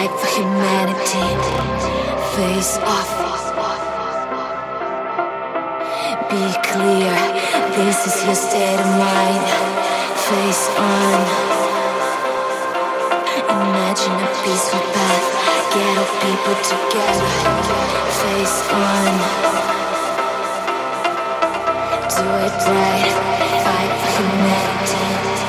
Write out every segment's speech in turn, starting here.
fight for humanity, face off. Be clear, this is your state of mind. Face on. Imagine a peaceful path, get all people together. Face on. Do it right, fight for humanity.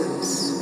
Dance.